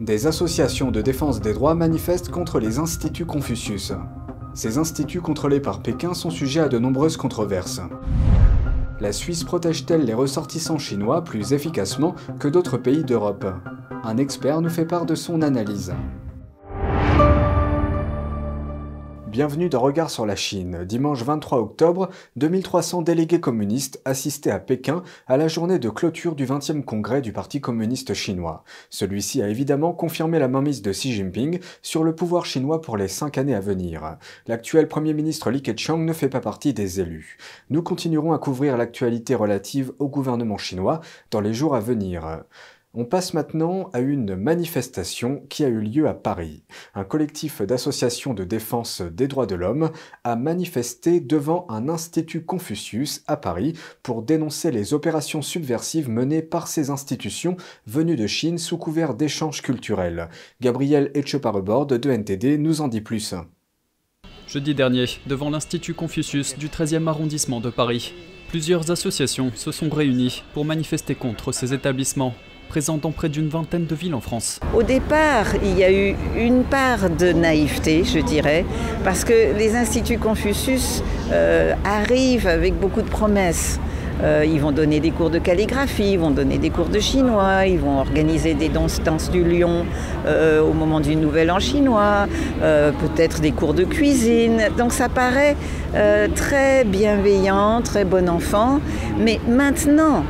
Des associations de défense des droits manifestent contre les instituts Confucius. Ces instituts contrôlés par Pékin sont sujets à de nombreuses controverses. La Suisse protège-t-elle les ressortissants chinois plus efficacement que d'autres pays d'Europe? Un expert nous fait part de son analyse. Bienvenue dans Regard sur la Chine. Dimanche 23 octobre, 2300 délégués communistes assistaient à Pékin à la journée de clôture du 20e congrès du Parti communiste chinois. Celui-ci a évidemment confirmé la mainmise de Xi Jinping sur le pouvoir chinois pour les cinq années à venir. L'actuel Premier ministre Li Keqiang ne fait pas partie des élus. Nous continuerons à couvrir l'actualité relative au gouvernement chinois dans les jours à venir. On passe maintenant à une manifestation qui a eu lieu à Paris. Un collectif d'associations de défense des droits de l'homme a manifesté devant un institut Confucius à Paris pour dénoncer les opérations subversives menées par ces institutions venues de Chine sous couvert d'échanges culturels. Gabriel Etcheparebord de NTD nous en dit plus. Jeudi dernier, devant l'Institut Confucius du 13e arrondissement de Paris, plusieurs associations se sont réunies pour manifester contre ces établissements présent dans près d'une vingtaine de villes en France. Au départ, il y a eu une part de naïveté, je dirais, parce que les instituts Confucius euh, arrivent avec beaucoup de promesses. Euh, ils vont donner des cours de calligraphie, ils vont donner des cours de chinois, ils vont organiser des danses, du lion euh, au moment du nouvel an chinois, peut-être des cours de cuisine. Donc ça paraît très bienveillant, très bon enfant. Mais maintenant,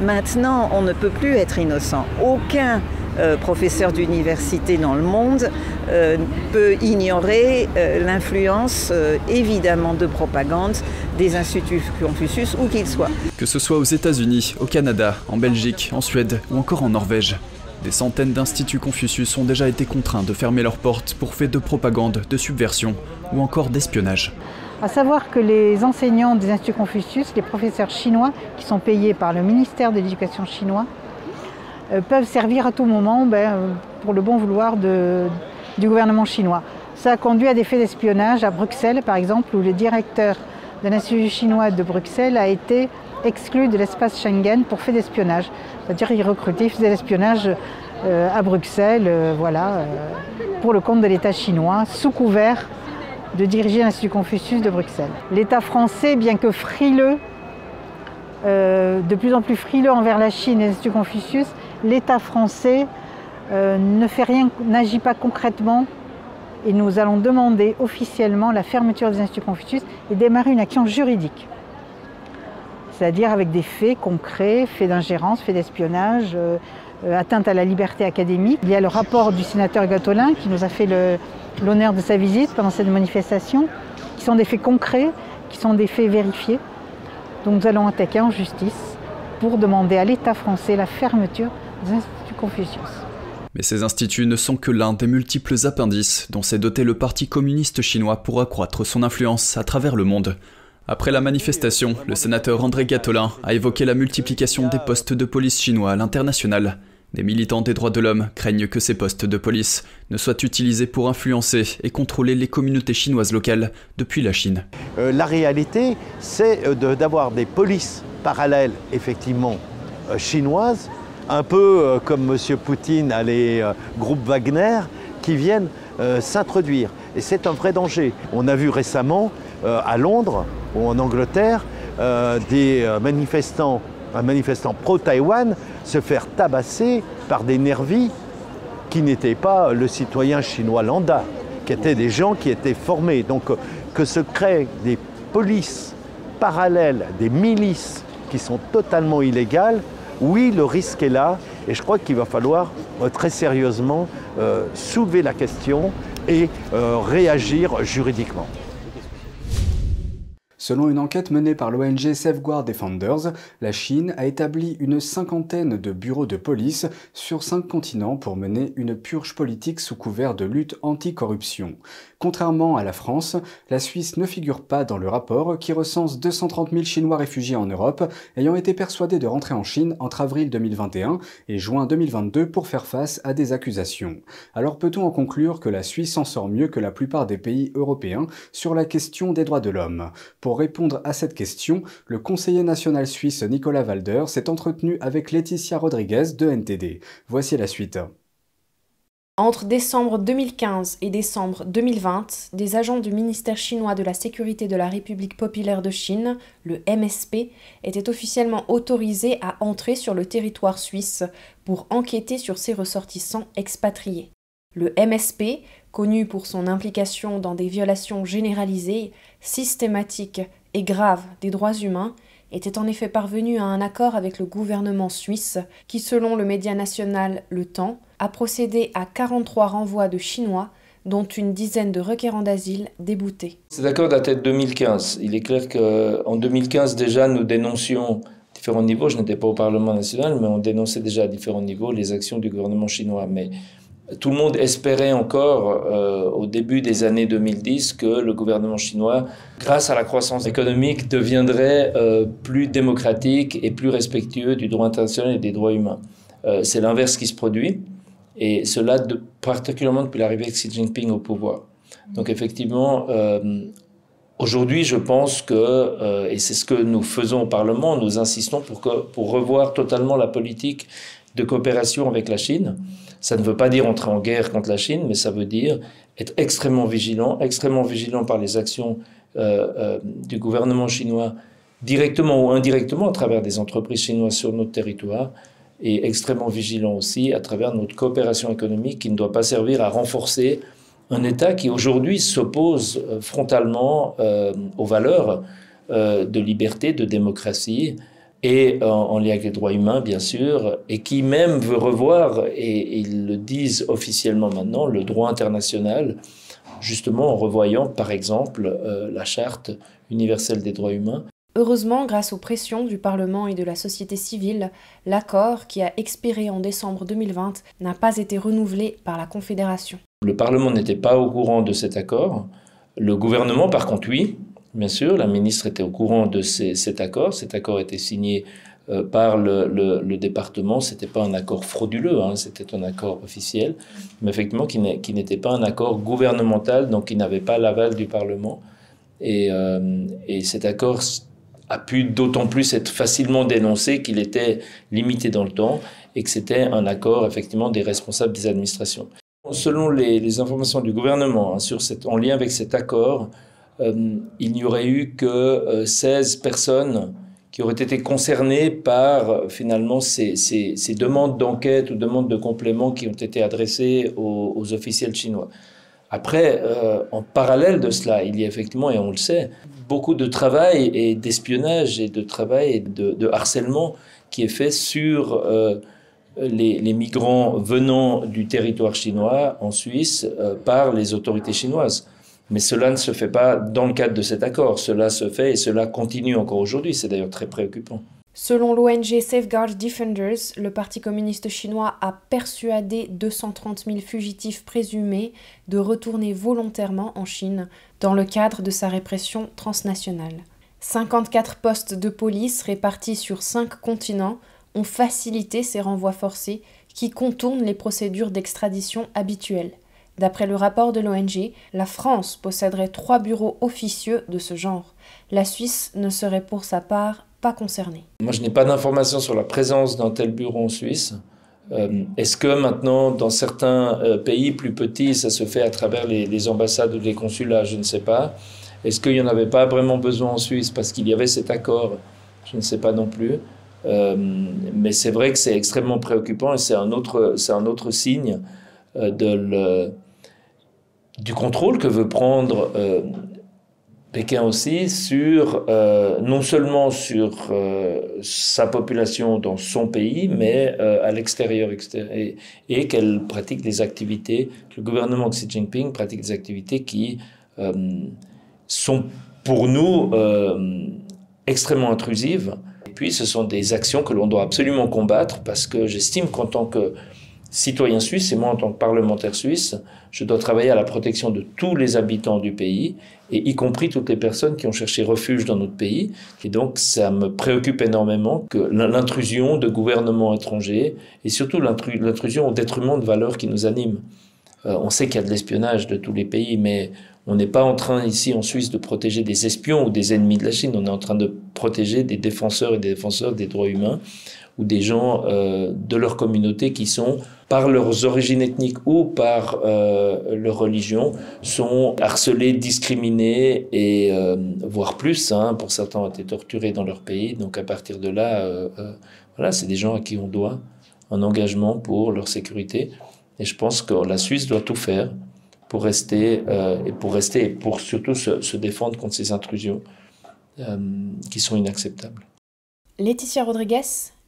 Maintenant, on ne peut plus être innocent. Aucun euh, professeur d'université dans le monde euh, peut ignorer euh, l'influence évidemment de propagande des instituts Confucius, où qu'ils soient. Que ce soit aux États-Unis, au Canada, en Belgique, en Suède ou encore en Norvège. Des centaines d'instituts Confucius ont déjà été contraints de fermer leurs portes pour faits de propagande, de subversion ou encore d'espionnage. À savoir que les enseignants des instituts Confucius, les professeurs chinois qui sont payés par le ministère de l'Éducation chinois, euh, peuvent servir à tout moment ben, euh, pour le bon vouloir du gouvernement chinois. Ça a conduit à des faits d'espionnage à Bruxelles, par exemple, où le directeur de l'Institut chinois de Bruxelles a été exclu de l'espace Schengen pour fait d'espionnage. C'est-à-dire qu'il recrutait, il faisait l'espionnage euh, à Bruxelles, voilà, pour le compte de l'État chinois, sous couvert de diriger l'Institut Confucius de Bruxelles. L'État français, bien que frileux, euh, de plus en plus frileux envers la Chine et l'Institut Confucius, l'État français euh, ne fait rien, n'agit pas concrètement et nous allons demander officiellement la fermeture des instituts Confucius et démarrer une action juridique. C'est-à-dire avec des faits concrets, faits d'ingérence, faits d'espionnage, euh, atteinte à la liberté académique. Il y a le rapport du sénateur Gatolin qui nous a fait l'honneur de sa visite pendant cette manifestation, qui sont des faits concrets, qui sont des faits vérifiés. Donc nous allons attaquer en justice pour demander à l'État français la fermeture des instituts Confucius. Mais ces instituts ne sont que l'un des multiples appendices dont s'est doté le Parti communiste chinois pour accroître son influence à travers le monde. Après la manifestation, le sénateur André Gatolin a évoqué la multiplication des postes de police chinois à l'international des militants des droits de l'homme craignent que ces postes de police ne soient utilisés pour influencer et contrôler les communautés chinoises locales depuis la Chine. Euh, la réalité, c'est euh, d'avoir des polices parallèles, effectivement, euh, chinoises, un peu comme M. Poutine a les groupes Wagner, qui viennent s'introduire. Et c'est un vrai danger. On a vu récemment à Londres ou en Angleterre des manifestants un manifestant pro-Taïwan se faire tabasser par des nervis qui n'étaient pas le citoyen chinois lambda, qui étaient des gens qui étaient formés. Donc euh, que se créent des polices parallèles, des milices qui sont totalement illégales, oui, le risque est là, et je crois qu'il va falloir euh, très sérieusement euh, soulever la question et réagir juridiquement. Selon une enquête menée par l'ONG Safeguard Defenders, la Chine a établi une cinquantaine de bureaux de police sur cinq continents pour mener une purge politique sous couvert de lutte anticorruption. Contrairement à la France, la Suisse ne figure pas dans le rapport qui recense 230 000 Chinois réfugiés en Europe ayant été persuadés de rentrer en Chine entre avril 2021 et juin 2022 pour faire face à des accusations. Alors peut-on en conclure que la Suisse en sort mieux que la plupart des pays européens sur la question des droits de l'homme? Répondre à cette question, le conseiller national suisse Nicolas Walder s'est entretenu avec Laetitia Rodriguez de NTD. Voici la suite. Entre décembre 2015 et décembre 2020, des agents du ministère chinois de la Sécurité de la République populaire de Chine, le MSP, étaient officiellement autorisés à entrer sur le territoire suisse pour enquêter sur ces ressortissants expatriés. Le MSP, connu pour son implication dans des violations généralisées, systématiques et graves des droits humains, était en effet parvenu à un accord avec le gouvernement suisse qui, selon le média national Le Temps, a procédé à 43 renvois de Chinois, dont une dizaine de requérants d'asile déboutés. Cet accord date de 2015. Il est clair qu'en 2015 déjà, nous dénoncions à différents niveaux, je n'étais pas au Parlement national, mais on dénonçait déjà à différents niveaux les actions du gouvernement chinois. Mais tout le monde espérait encore, euh, au début des années 2010, que le gouvernement chinois, grâce à la croissance économique, deviendrait euh, plus démocratique et plus respectueux du droit international et des droits humains. Euh, c'est l'inverse qui se produit et cela particulièrement depuis l'arrivée de Xi Jinping au pouvoir. Donc effectivement, aujourd'hui, je pense que, et c'est ce que nous faisons au Parlement, nous insistons pour, que, pour revoir totalement la politique de coopération avec la Chine. Ça ne veut pas dire entrer en guerre contre la Chine, mais ça veut dire être extrêmement vigilant, extrêmement vigilant par les actions euh, euh du gouvernement chinois, directement ou indirectement à travers des entreprises chinoises sur notre territoire, et extrêmement vigilant aussi à travers notre coopération économique qui ne doit pas servir à renforcer un État qui aujourd'hui s'oppose euh, frontalement aux valeurs de liberté, de démocratie et en, lien avec les droits humains, bien sûr, et qui même veut revoir, et, ils le disent officiellement maintenant, le droit international, justement en revoyant, par exemple, la charte universelle des droits humains. Heureusement, grâce aux pressions du Parlement et de la société civile, l'accord, qui a expiré en décembre 2020, n'a pas été renouvelé par la Confédération. Le Parlement n'était pas au courant de cet accord. Le gouvernement, par contre, oui, bien sûr. La ministre était au courant de cet accord. Cet accord était signé euh, par le, département. Ce n'était pas un accord frauduleux, hein, c'était un accord officiel, mais effectivement qui n'était pas un accord gouvernemental, donc qui n'avait pas l'aval du Parlement. Et, euh, et cet accord a pu d'autant plus être facilement dénoncé qu'il était limité dans le temps et que c'était un accord effectivement des responsables des administrations. Selon les, informations du gouvernement hein, en lien avec cet accord, il n'y aurait eu que 16 euh, personnes qui auraient été concernées par finalement ces, demandes d'enquête ou demandes de complément qui ont été adressées aux, officiels chinois. Après, euh, en parallèle de cela, il y a effectivement, et on le sait, beaucoup de travail et d'espionnage et de travail et de, harcèlement qui est fait sur euh, les, migrants venant du territoire chinois en Suisse euh, par les autorités chinoises. Mais cela ne se fait pas dans le cadre de cet accord. Cela se fait et cela continue encore aujourd'hui. C'est d'ailleurs très préoccupant. Selon l'ONG Safeguard Defenders, le Parti communiste chinois a persuadé 230 000 fugitifs présumés de retourner volontairement en Chine dans le cadre de sa répression transnationale. 54 postes de police répartis sur 5 continents ont facilité ces renvois forcés qui contournent les procédures d'extradition habituelles. D'après le rapport de l'ONG, la France posséderait trois bureaux officieux de ce genre. La Suisse ne serait pour sa part pas concernés. Moi, je n'ai pas d'informations sur la présence d'un tel bureau en Suisse. Euh, est-ce que maintenant, dans certains euh, pays plus petits, ça se fait à travers les, ambassades ou les consulats? Je ne sais pas. Est-ce qu'il n'y en avait pas vraiment besoin en Suisse parce qu'il y avait cet accord? Je ne sais pas non plus. Euh, mais c'est vrai que c'est extrêmement préoccupant et c'est un autre, un autre signe de le, du contrôle que veut prendre Pékin aussi sur euh, non seulement sur euh, sa population dans son pays, mais euh, à l'extérieur et, et qu'elle pratique des activités, que le gouvernement Xi Jinping pratique des activités qui sont pour nous extrêmement intrusives. Et puis ce sont des actions que l'on doit absolument combattre parce que j'estime qu'en tant que citoyen suisse et moi en tant que parlementaire suisse, je dois travailler à la protection de tous les habitants du pays, et y compris toutes les personnes qui ont cherché refuge dans notre pays. Et donc ça me préoccupe énormément que l'intrusion de gouvernements étrangers, et surtout l'intrusion au détriment de valeurs qui nous animent. Euh, on sait qu'il y a de l'espionnage de tous les pays, mais on n'est pas en train ici en Suisse de protéger des espions ou des ennemis de la Chine, on est en train de protéger des défenseurs et des défenseurs des droits humains ou des gens de leur communauté qui sont par leurs origines ethniques ou par euh, leur religion, sont harcelés, discriminés et euh, voire plus. Hein, pour certains ont été torturés dans leur pays. Donc à partir de là, euh, voilà, c'est des gens à qui on doit un engagement pour leur sécurité. Et je pense que la Suisse doit tout faire pour rester et pour rester et pour surtout se défendre contre ces intrusions qui sont inacceptables. Laetitia Rodriguez,